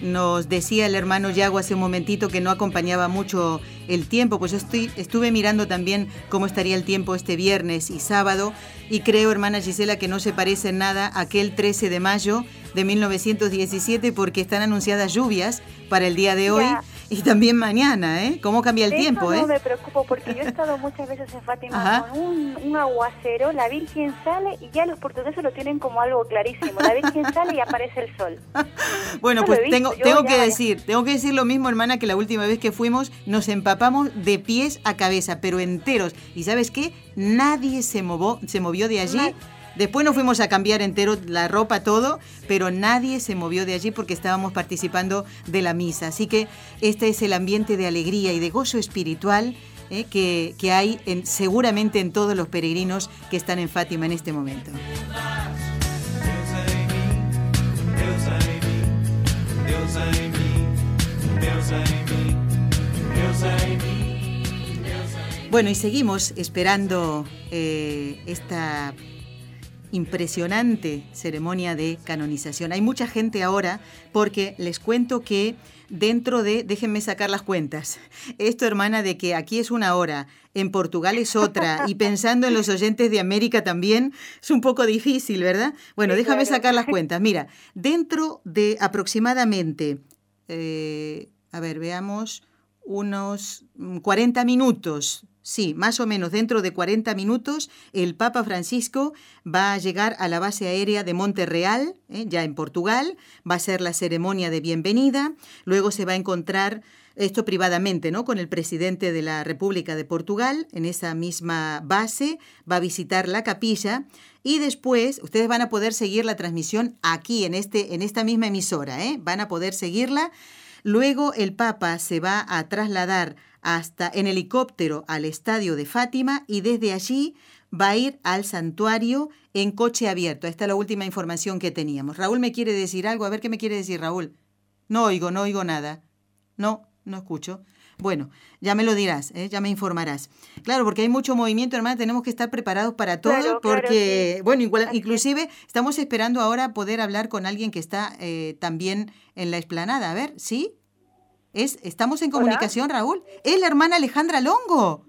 Nos decía el hermano Yago hace un momentito que no acompañaba mucho el tiempo, pues estoy, estuve mirando también cómo estaría el tiempo este viernes y sábado y creo, hermana Gisela, que no se parece en nada a aquel 13 de mayo de 1917 porque están anunciadas lluvias para el día de hoy. Y también mañana, ¿eh? ¿Cómo cambia el tiempo, no me preocupo porque yo he estado muchas veces en Fátima con un, aguacero, la Virgen sale y ya los portugueses lo tienen como algo clarísimo. La Virgen sale y aparece el sol. bueno, pues tengo, tengo que decir, tengo que decir lo mismo, hermana, que la última vez que fuimos nos empapamos de pies a cabeza, pero enteros. ¿Y sabes qué? Nadie se, movió, se movió de allí. Después nos fuimos a cambiar entero la ropa, todo, pero nadie se movió de allí porque estábamos participando de la misa. Así que este es el ambiente de alegría y de gozo espiritual eh, que, que, hay en, seguramente en todos los peregrinos que están en Fátima en este momento. Bueno, y seguimos esperando eh, esta impresionante ceremonia de canonización. Hay mucha gente ahora porque les cuento que dentro de, déjenme sacar las cuentas, esto hermana de que aquí es una hora, en Portugal es otra y pensando en los oyentes de América también es un poco difícil, ¿verdad? Bueno, déjame sacar las cuentas. Mira, dentro de aproximadamente, eh, a ver, veamos, unos 40 minutos Sí, más o menos dentro de 40 minutos el Papa Francisco va a llegar a la base aérea de Monterreal, ¿eh? ya en Portugal, va a ser la ceremonia de bienvenida, luego se va a encontrar esto privadamente, ¿no? Con el presidente de la República de Portugal en esa misma base, va a visitar la capilla y después ustedes van a poder seguir la transmisión aquí en este en esta misma emisora, ¿eh? Van a poder seguirla. Luego el Papa se va a trasladar hasta en helicóptero al estadio de Fátima y desde allí va a ir al santuario en coche abierto. Esta es la última información que teníamos. Raúl me quiere decir algo. A ver qué me quiere decir Raúl. No oigo, no oigo nada. No, no escucho. Bueno, ya me lo dirás, ¿eh? ya me informarás. Claro, porque hay mucho movimiento, hermana, tenemos que estar preparados para todo, porque, bueno, igual, inclusive estamos esperando ahora poder hablar con alguien que está eh, también en la explanada. A ver, ¿sí? Es, ¿Estamos en comunicación, Raúl? Es la hermana Alejandra Longo.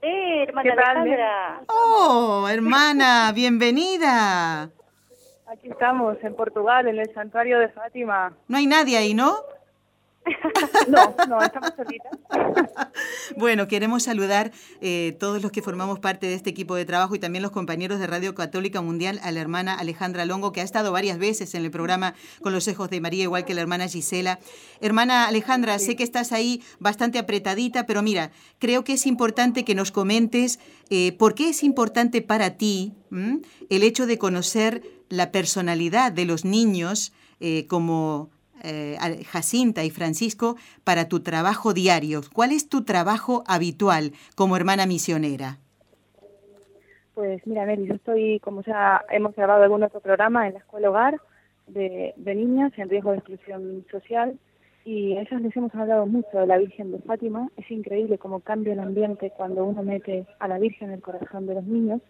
Eh, hermana Alejandra. Oh, hermana, bienvenida. Aquí estamos, en Portugal, en el santuario de Fátima. No hay nadie ahí, ¿no? No, no, estamos solitas. bueno, queremos saludar eh, todos los que formamos parte de este equipo de trabajo y también los compañeros de Radio Católica Mundial a la hermana Alejandra Longo, que ha estado varias veces en el programa con los hijos de María, igual que la hermana Gisela. Hermana Alejandra, sé que estás ahí bastante apretadita, pero mira, creo que es importante que nos comentes eh, por qué es importante para ti el hecho de conocer la personalidad de los niños eh, como eh, Jacinta y Francisco, para tu trabajo diario. ¿Cuál es tu trabajo habitual como hermana misionera? Pues mira, Nelly, yo estoy, como ya hemos grabado algún otro programa en la escuela hogar de, niñas en riesgo de exclusión social y a ellas les hemos hablado mucho de la Virgen de Fátima. Es increíble cómo cambia el ambiente cuando uno mete a la Virgen en el corazón de los niños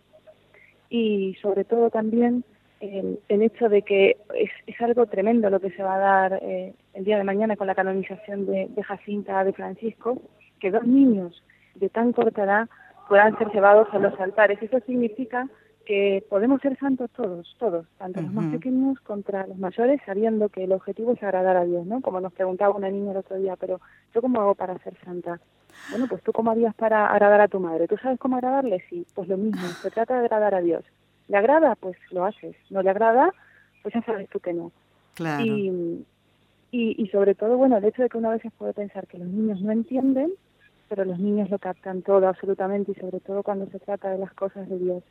y sobre todo también el, hecho de que es, es, algo tremendo lo que se va a dar eh, el día de mañana con la canonización de, Jacinta de Francisco, que dos niños de tan corta edad puedan ser llevados a los altares. Eso significa que podemos ser santos todos, todos, tanto los más pequeños contra los mayores, sabiendo que el objetivo es agradar a Dios, ¿no? Como nos preguntaba una niña el otro día, pero ¿yo cómo hago para ser santa? Bueno, pues tú cómo harías para agradar a tu madre. ¿Tú sabes cómo agradarle? Sí, pues lo mismo, se trata de agradar a Dios. ¿Le agrada? Pues lo haces. ¿No le agrada? Pues ya sabes tú que no. Claro. Y, y, sobre todo, bueno, el hecho de que una vez se puede pensar que los niños no entienden, pero los niños lo captan todo absolutamente y sobre todo cuando se trata de las cosas de Dios.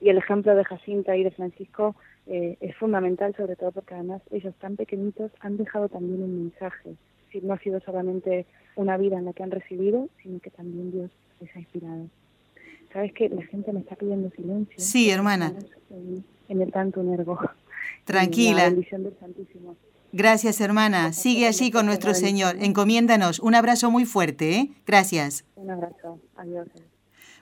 Y el ejemplo de Jacinta y de Francisco eh, es fundamental, sobre todo porque además ellos tan pequeñitos han dejado también un mensaje. Si no ha sido solamente una vida en la que han recibido, sino que también Dios les ha inspirado. ¿Sabes que La gente me está pidiendo silencio. Sí, hermana. En, el tanto nervo. Tranquila. del Santísimo. Gracias, hermana. Sigue allí con nuestro Señor. Encomiéndanos. Un abrazo muy fuerte, ¿eh? Gracias. Un abrazo. Adiós.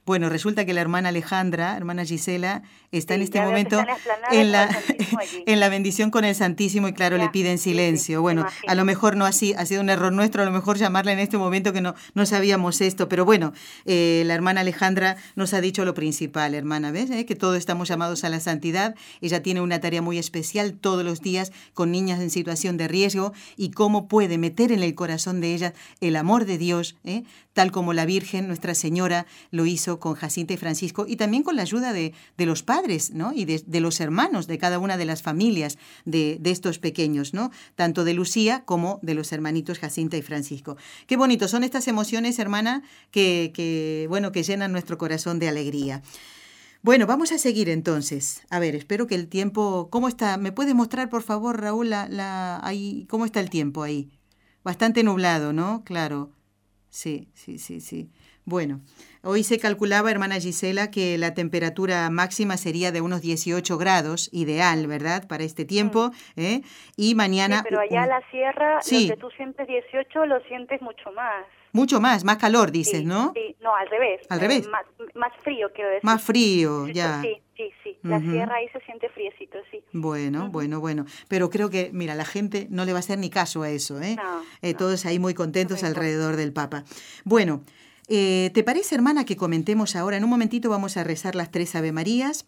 Bueno, resulta que la hermana Alejandra, hermana Gisela, está en este momento en la, en la bendición con el Santísimo y claro, le piden silencio. bueno, a lo mejor no así, ha sido un error nuestro, a lo mejor llamarla en este momento que no, no sabíamos esto, pero bueno, eh, la hermana Alejandra nos ha dicho lo principal, hermana, ¿ves? Eh, que todos estamos llamados a la santidad. Ella tiene una tarea muy especial todos los días con niñas en situación de riesgo y cómo puede meter en el corazón de ellas el amor de Dios, ¿eh? Tal como la Virgen, Nuestra Señora, lo hizo con Jacinta y Francisco, y también con la ayuda de, los padres ¿no? y de, los hermanos de cada una de las familias de, estos pequeños, ¿no? tanto de Lucía como de los hermanitos Jacinta y Francisco. Qué bonito, son estas emociones, hermana, que, que, bueno, que llenan nuestro corazón de alegría. Bueno, vamos a seguir entonces. A ver, espero que el tiempo... ¿Cómo está? ¿Me puedes mostrar, por favor, Raúl, la, la, ahí, cómo está el tiempo ahí? Bastante nublado, ¿no? Claro. Sí, sí, sí, sí. Bueno, hoy se calculaba, hermana Gisela, que la temperatura máxima sería de unos 18 grados, ideal, ¿verdad? Para este tiempo. Mm. ¿eh? Y mañana... Sí, pero allá en la sierra, sí. lo que tú sientes 18, lo sientes mucho más. Mucho más, más calor, dices, ¿no? Sí, no, al revés. Al revés. Más, más frío, quiero decir. Más frío, ya. Sí, sí, sí. La sierra ahí se siente friecito, sí. Bueno, bueno, bueno. Pero creo que, mira, la gente no le va a hacer ni caso a eso, ¿eh? eh todos ahí muy contentos alrededor del Papa. Bueno, eh, ¿te parece, hermana, que comentemos ahora? En un momentito vamos a rezar las tres Ave Marías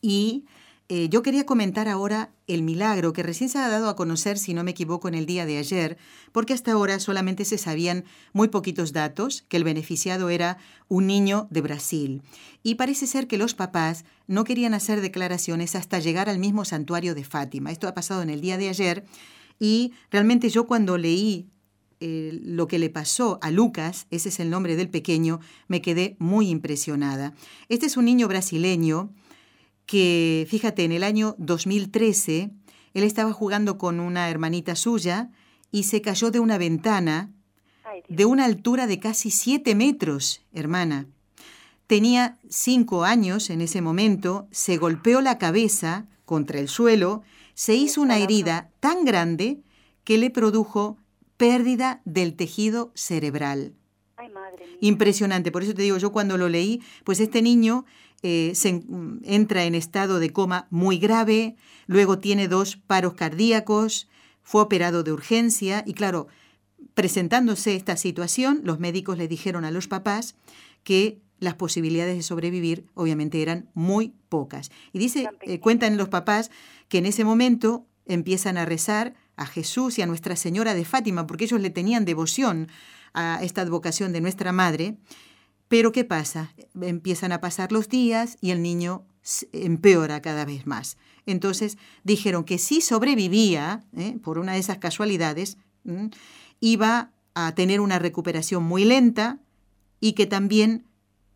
y Eh, yo quería comentar ahora el milagro que recién se ha dado a conocer, si no me equivoco, en el día de ayer, porque hasta ahora solamente se sabían muy poquitos datos, que el beneficiado era un niño de Brasil. Y parece ser que los papás no querían hacer declaraciones hasta llegar al mismo santuario de Fátima. Esto ha pasado en el día de ayer y realmente yo cuando leí eh, lo que le pasó a Lucas, ese es el nombre del pequeño, me quedé muy impresionada. Este es un niño brasileño que, fíjate, en el año 2013, él estaba jugando con una hermanita suya y se cayó de una ventana de una altura de casi siete metros, hermana. Tenía cinco años en ese momento, se golpeó la cabeza contra el suelo, se hizo una herida tan grande que le produjo pérdida del tejido cerebral. Impresionante, por eso te digo, yo cuando lo leí, pues este niño eh, se entra en estado de coma muy grave, luego tiene dos paros cardíacos, fue operado de urgencia y claro, presentándose esta situación, los médicos le dijeron a los papás que las posibilidades de sobrevivir obviamente eran muy pocas. Y dice, eh, cuentan los papás que en ese momento empiezan a rezar a Jesús y a Nuestra Señora de Fátima, porque ellos le tenían devoción a esta advocación de nuestra Madre, pero ¿qué pasa? Empiezan a pasar los días y el niño empeora cada vez más. Entonces dijeron que si sobrevivía, ¿eh? por una de esas casualidades, iba a tener una recuperación muy lenta y que también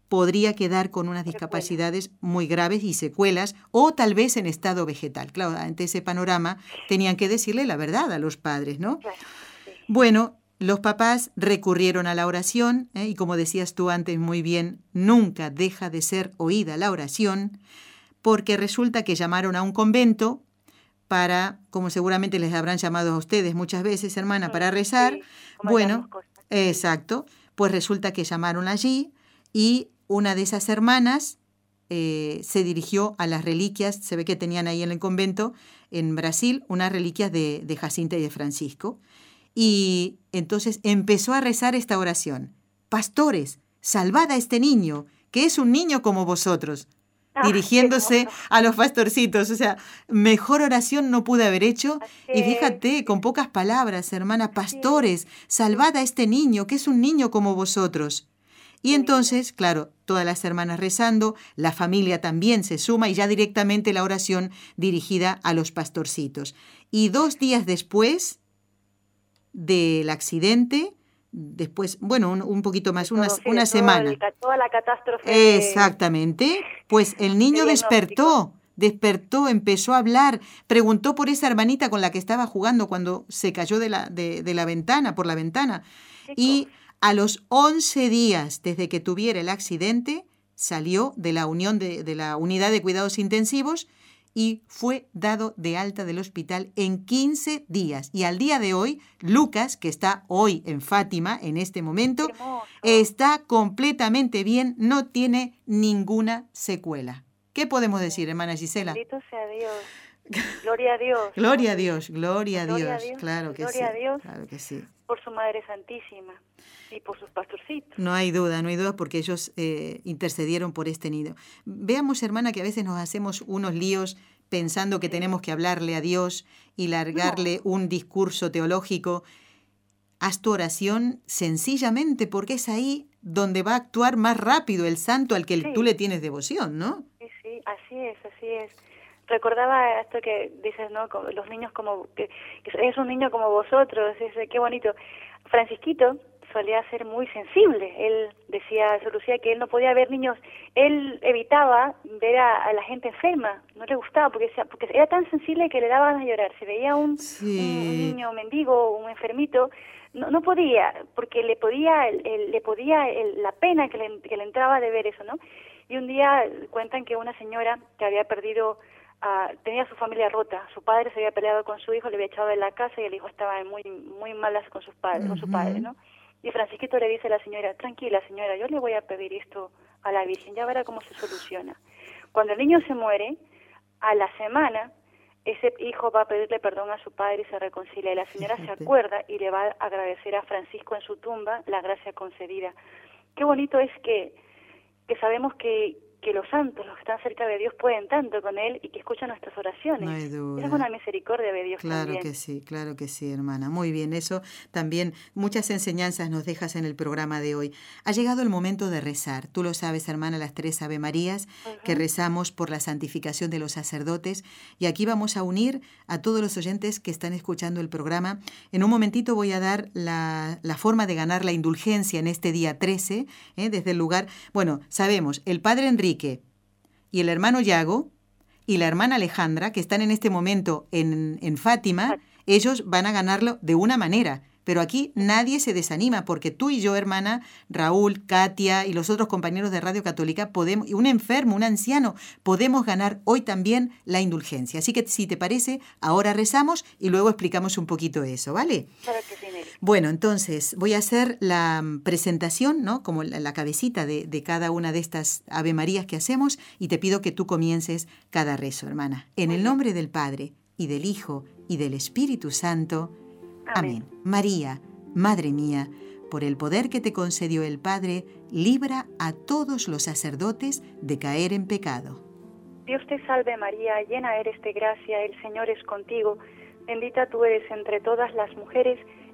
podría quedar con unas discapacidades muy graves y secuelas o tal vez en estado vegetal. Claro, ante ese panorama tenían que decirle la verdad a los padres, ¿no? Bueno, los papás recurrieron a la oración ¿eh? y como decías tú antes muy bien, nunca deja de ser oída la oración porque resulta que llamaron a un convento para, como seguramente les habrán llamado a ustedes muchas veces, hermana, para rezar. bueno, exacto, pues resulta que llamaron allí y una de esas hermanas eh, se dirigió a las reliquias, se ve que tenían ahí en el convento en Brasil unas reliquias de, de Jacinta y de Francisco. Y entonces empezó a rezar esta oración. Pastores, salvad a este niño, que es un niño como vosotros. Ah, dirigiéndose a los pastorcitos. O sea, mejor oración no pude haber hecho. Y fíjate, con pocas palabras, hermana, pastores, salvad a este niño, que es un niño como vosotros. Y entonces, claro, todas las hermanas rezando, la familia también se suma y ya directamente la oración dirigida a los pastorcitos. Y dos días después, del accidente, después, bueno, un, poquito más, una, una semana. toda la catástrofe. Exactamente. Pues el niño despertó, despertó, empezó a hablar, preguntó por esa hermanita con la que estaba jugando cuando se cayó de la, de, la ventana, por la ventana. Y a los 11 días desde que tuviera el accidente, salió de la unión de, de la unidad de cuidados intensivos y fue dado de alta del hospital en 15 días. Y al día de hoy, Lucas, que está hoy en Fátima, en este momento, está completamente bien, no tiene ninguna secuela. ¿Qué podemos decir, hermana Gisela? Bendito sea Dios. Gloria a Dios. gloria a Dios, gloria a Dios, claro que gloria sí. A Dios claro que sí. Por su Madre Santísima y por sus pastorcitos. No hay duda, no hay duda porque ellos eh, intercedieron por este nido. Veamos, hermana, que a veces nos hacemos unos líos pensando que tenemos que hablarle a Dios y largarle un discurso teológico. Haz tu oración sencillamente porque es ahí donde va a actuar más rápido el santo al que tú le tienes devoción, ¿no? Sí, sí, así es, así es. Recordaba esto que dices, ¿no? Los niños como, que, es un niño como vosotros, es, qué bonito. Francisquito, solía ser muy sensible. Él decía, se lucía que él no podía ver niños, él evitaba ver a, la gente enferma, no le gustaba porque decía, porque era tan sensible que le daban a llorar. Si veía un, niño mendigo, un enfermito, no, no podía, porque le podía, le podía la pena que le, que le entraba de ver eso, ¿no? Y un día cuentan que una señora que había perdido tenía su familia rota. Su padre se había peleado con su hijo, le había echado de la casa y el hijo estaba muy muy malas con sus padres, con su padre, ¿no? Y Francisquito le dice a la señora, tranquila señora, yo le voy a pedir esto a la Virgen, ya verá cómo se soluciona. Cuando el niño se muere, a la semana, ese hijo va a pedirle perdón a su padre y se reconcilia. Y la señora se acuerda y le va a agradecer a Francisco en su tumba la gracia concedida. Qué bonito es que, que sabemos que, que los santos, los que están cerca de Dios, pueden tanto con Él y que escuchan nuestras oraciones. No hay duda. Es una misericordia de Dios Claro también. que sí, claro que sí, hermana. Muy bien, eso también muchas enseñanzas nos dejas en el programa de hoy. Ha llegado el momento de rezar. Tú lo sabes, hermana, las tres Ave Marías que rezamos por la santificación de los sacerdotes. Y aquí vamos a unir a todos los oyentes que están escuchando el programa. En un momentito voy a dar la, la forma de ganar la indulgencia en este día 13, ¿eh? desde el lugar. Bueno, sabemos, el padre Enrique y el hermano Yago y la hermana Alejandra, que están en este momento en, en Fátima, ellos van a ganarlo de una manera. Pero aquí nadie se desanima porque tú y yo, hermana, Raúl, Katia y los otros compañeros de Radio Católica, podemos, y un enfermo, un anciano, podemos ganar hoy también la indulgencia. Así que si te parece, ahora rezamos y luego explicamos un poquito eso, ¿vale? Claro que sí. Bueno, entonces voy a hacer la mm, presentación, ¿no? Como la, la cabecita de, de cada una de estas Ave Marías que hacemos y te pido que tú comiences cada rezo, hermana. En el nombre del Padre y del Hijo y del Espíritu Santo. Amén. María, Madre mía, por el poder que te concedió el Padre, libra a todos los sacerdotes de caer en pecado. Dios te salve María, llena eres de gracia, el Señor es contigo, bendita tú eres entre todas las mujeres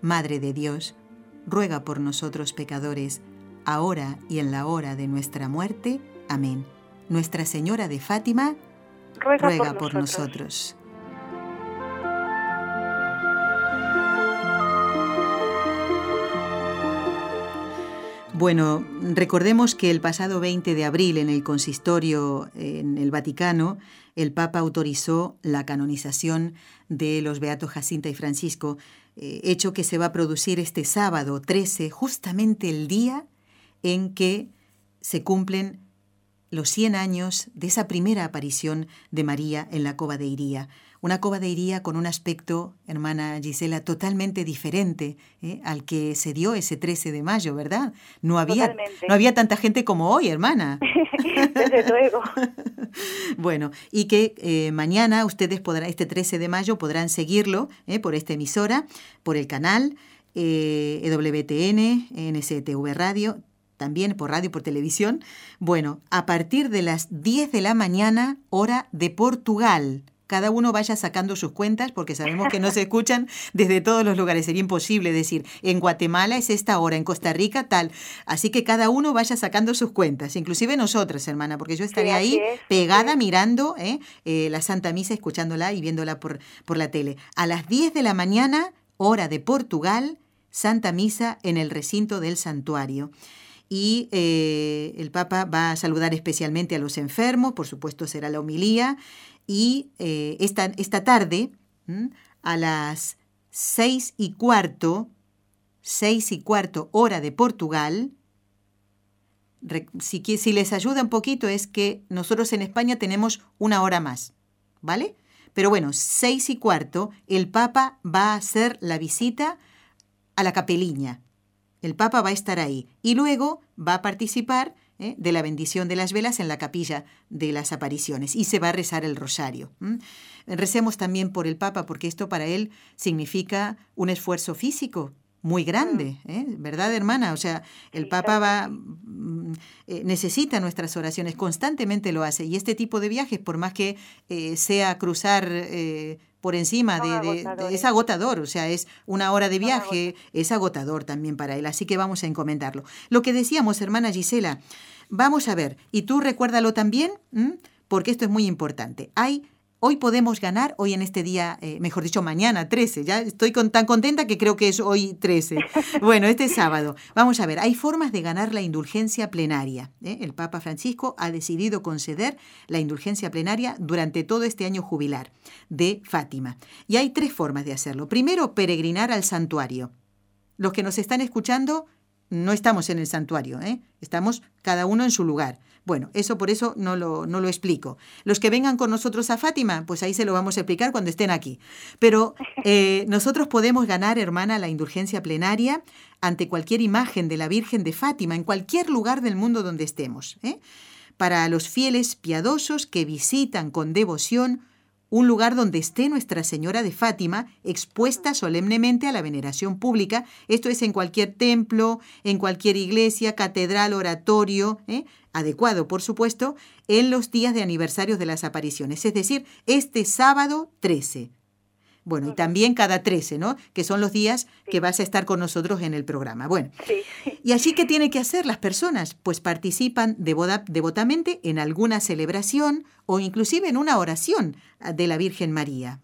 Madre de Dios, ruega por nosotros pecadores, ahora y en la hora de nuestra muerte. Amén. Nuestra Señora de Fátima, Ruega, ruega por, por nosotros. nosotros. Bueno, recordemos que el pasado 20 de abril en el consistorio en el Vaticano, el Papa autorizó la canonización de los beatos Jacinta y Francisco, eh, hecho que se va a producir este sábado 13, justamente el día en que se cumplen los 100 años de esa primera aparición de María en la cova de Iría. Una cova de Iría con un aspecto, hermana Gisela, totalmente diferente ¿eh? al que se dio ese 13 de mayo, ¿verdad? No había, Totalmente. no había tanta gente como hoy, hermana. Desde luego. Bueno, y que eh, mañana ustedes podrán, este 13 de mayo, podrán seguirlo eh, por esta emisora, por el canal EWTN, NSTV Radio, también por radio y por televisión. Bueno, a partir de las 10 de la mañana, hora de Portugal. Cada uno vaya sacando sus cuentas porque sabemos que no se escuchan desde todos los lugares. Sería imposible decir, en Guatemala es esta hora, en Costa Rica tal. Así que cada uno vaya sacando sus cuentas, inclusive nosotras, hermana, porque yo estaré ahí es, pegada mirando ¿eh? Eh, la Santa Misa, escuchándola y viéndola por, por la tele. A las 10 de la mañana, hora de Portugal, Santa Misa en el recinto del santuario y eh, el Papa va a saludar especialmente a los enfermos, por supuesto será la homilía, y eh, esta, esta tarde, a las seis y cuarto, seis y cuarto hora de Portugal, si, si les ayuda un poquito es que nosotros en España tenemos una hora más, ¿vale? Pero bueno, seis y cuarto, el Papa va a hacer la visita a la capeliña. El Papa va a estar ahí y luego va a participar ¿eh? de la bendición de las velas en la capilla de las apariciones y se va a rezar el rosario. Recemos también por el Papa porque esto para él significa un esfuerzo físico muy grande, ¿eh? ¿verdad, hermana? O sea, el Papa va, mm, eh, necesita nuestras oraciones, constantemente lo hace. Y este tipo de viajes, por más que eh, sea cruzar por encima de, de- de- agotadores. es agotador, o sea, es una hora de viaje, es agotador también para él, así que vamos a encomendarlo. Lo que decíamos, hermana Gisela, vamos a ver, y tú recuérdalo también, ¿m? porque esto es muy importante. Hay hoy podemos ganar, hoy en este día, eh, mejor dicho, mañana 13, ya estoy tan contenta que creo que es hoy 13. Bueno, este sábado. Vamos a ver, hay formas de ganar la indulgencia plenaria. ¿eh? El Papa Francisco ha decidido conceder la indulgencia plenaria durante todo este año jubilar de Fátima. Y hay tres formas de hacerlo. Primero, peregrinar al santuario. Los que nos están escuchando no estamos en el santuario, ¿eh? estamos cada uno en su lugar. Bueno, eso por eso no lo, no lo explico. Los que vengan con nosotros a Fátima, pues ahí se lo vamos a explicar cuando estén aquí. Pero eh, nosotros podemos ganar, hermana, la indulgencia plenaria ante cualquier imagen de la Virgen de Fátima, en cualquier lugar del mundo donde estemos. ¿eh? Para los fieles piadosos que visitan con devoción un lugar donde esté Nuestra Señora de Fátima expuesta solemnemente a la veneración pública. Esto es en cualquier templo, en cualquier iglesia, catedral, oratorio, ¿eh? adecuado, por supuesto, en los días de aniversarios de las apariciones, es decir, este sábado 13. Bueno, y también cada 13, ¿no? Que son los días que vas a estar con nosotros en el programa. Bueno, ¿y allí qué tienen que hacer las personas? Pues participan devotamente en alguna celebración o inclusive en una oración de la Virgen María.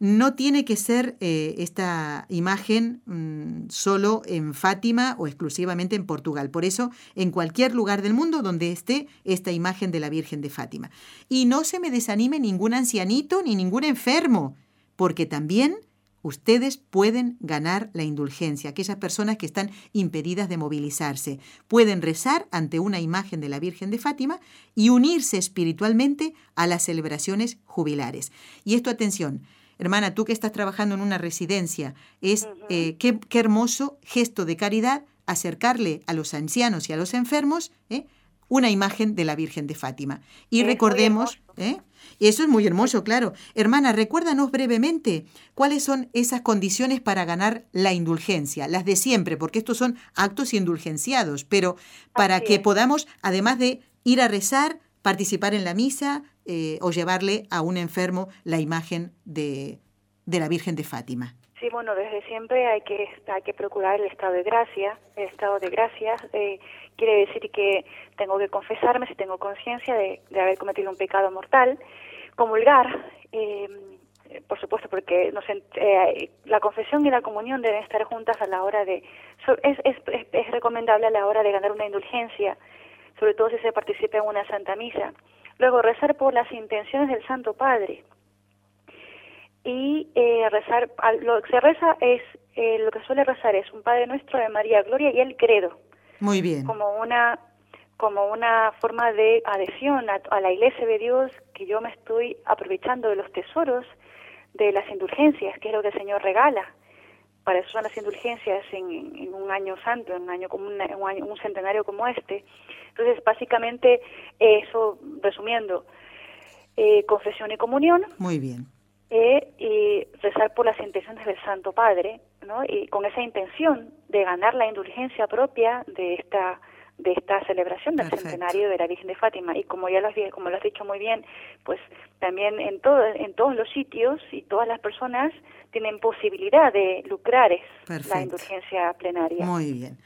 No tiene que ser eh, esta imagen mm, solo en Fátima o exclusivamente en Portugal. Por eso, en cualquier lugar del mundo donde esté esta imagen de la Virgen de Fátima. Y no se me desanime ningún ancianito ni ningún enfermo porque también ustedes pueden ganar la indulgencia, aquellas personas que están impedidas de movilizarse. Pueden rezar ante una imagen de la Virgen de Fátima y unirse espiritualmente a las celebraciones jubilares. Y esto, atención, hermana, tú que estás trabajando en una residencia, es eh, qué, hermoso gesto de caridad acercarle a los ancianos y a los enfermos ¿eh? una imagen de la Virgen de Fátima. Y recordemos, ¿eh? Eso es muy hermoso, claro. Hermana, recuérdanos brevemente cuáles son esas condiciones para ganar la indulgencia, las de siempre, porque estos son actos indulgenciados, pero para que podamos, además de ir a rezar, participar en la misa eh, o llevarle a un enfermo la imagen de, de la Virgen de Fátima. Sí, bueno, desde siempre hay que, hay que procurar el estado de gracia, el estado de gracia eh, quiere decir que tengo que confesarme si tengo conciencia de, haber cometido un pecado mortal, comulgar, eh, por supuesto, porque eh, la confesión y la comunión deben estar juntas a la hora de, es, es, es, recomendable a la hora de ganar una indulgencia, sobre todo si se participa en una santa misa. Luego, rezar por las intenciones del Santo Padre, y eh, rezar, lo que se reza es, eh, lo que suele rezar es un Padre Nuestro de María Gloria y el Credo. Muy bien. Como una, como una forma de adhesión a, la Iglesia de Dios, que yo me estoy aprovechando de los tesoros de las indulgencias, que es lo que el Señor regala. Para eso son las indulgencias en, un año santo, en un año como un, año, un centenario como este. Entonces, básicamente, eso, resumiendo, eh, confesión y comunión. Muy bien y rezar por las intenciones del Santo Padre, ¿no? Y con esa intención de ganar la indulgencia propia de esta de esta celebración del centenario de la Virgen de Fátima y como ya lo has, como lo has dicho muy bien, pues también en todo, en todos los sitios y todas las personas tienen posibilidad de lucrar la indulgencia plenaria. Muy bien.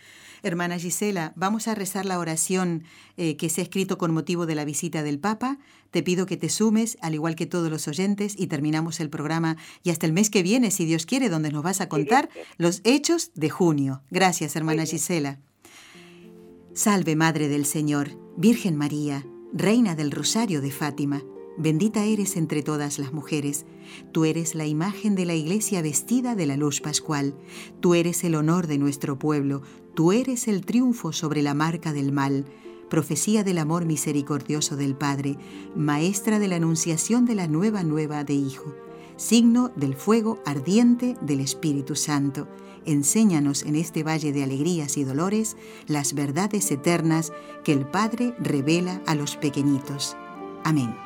Hermana Gisela, vamos a rezar la oración eh, que se ha escrito con motivo de la visita del Papa. Te pido que te sumes, al igual que todos los oyentes, y terminamos el programa y hasta el mes que viene, si Dios quiere, donde nos vas a contar los hechos de junio. Gracias, hermana Gisela. Salve, Madre del Señor, Virgen María, Reina del Rosario de Fátima. Bendita eres entre todas las mujeres. Tú eres la imagen de la iglesia vestida de la luz pascual. Tú eres el honor de nuestro pueblo. Tú eres el triunfo sobre la marca del mal. Profecía del amor misericordioso del Padre. Maestra de la anunciación de la nueva nueva de Hijo. Signo del fuego ardiente del Espíritu Santo. Enséñanos en este valle de alegrías y dolores las verdades eternas que el Padre revela a los pequeñitos. Amén.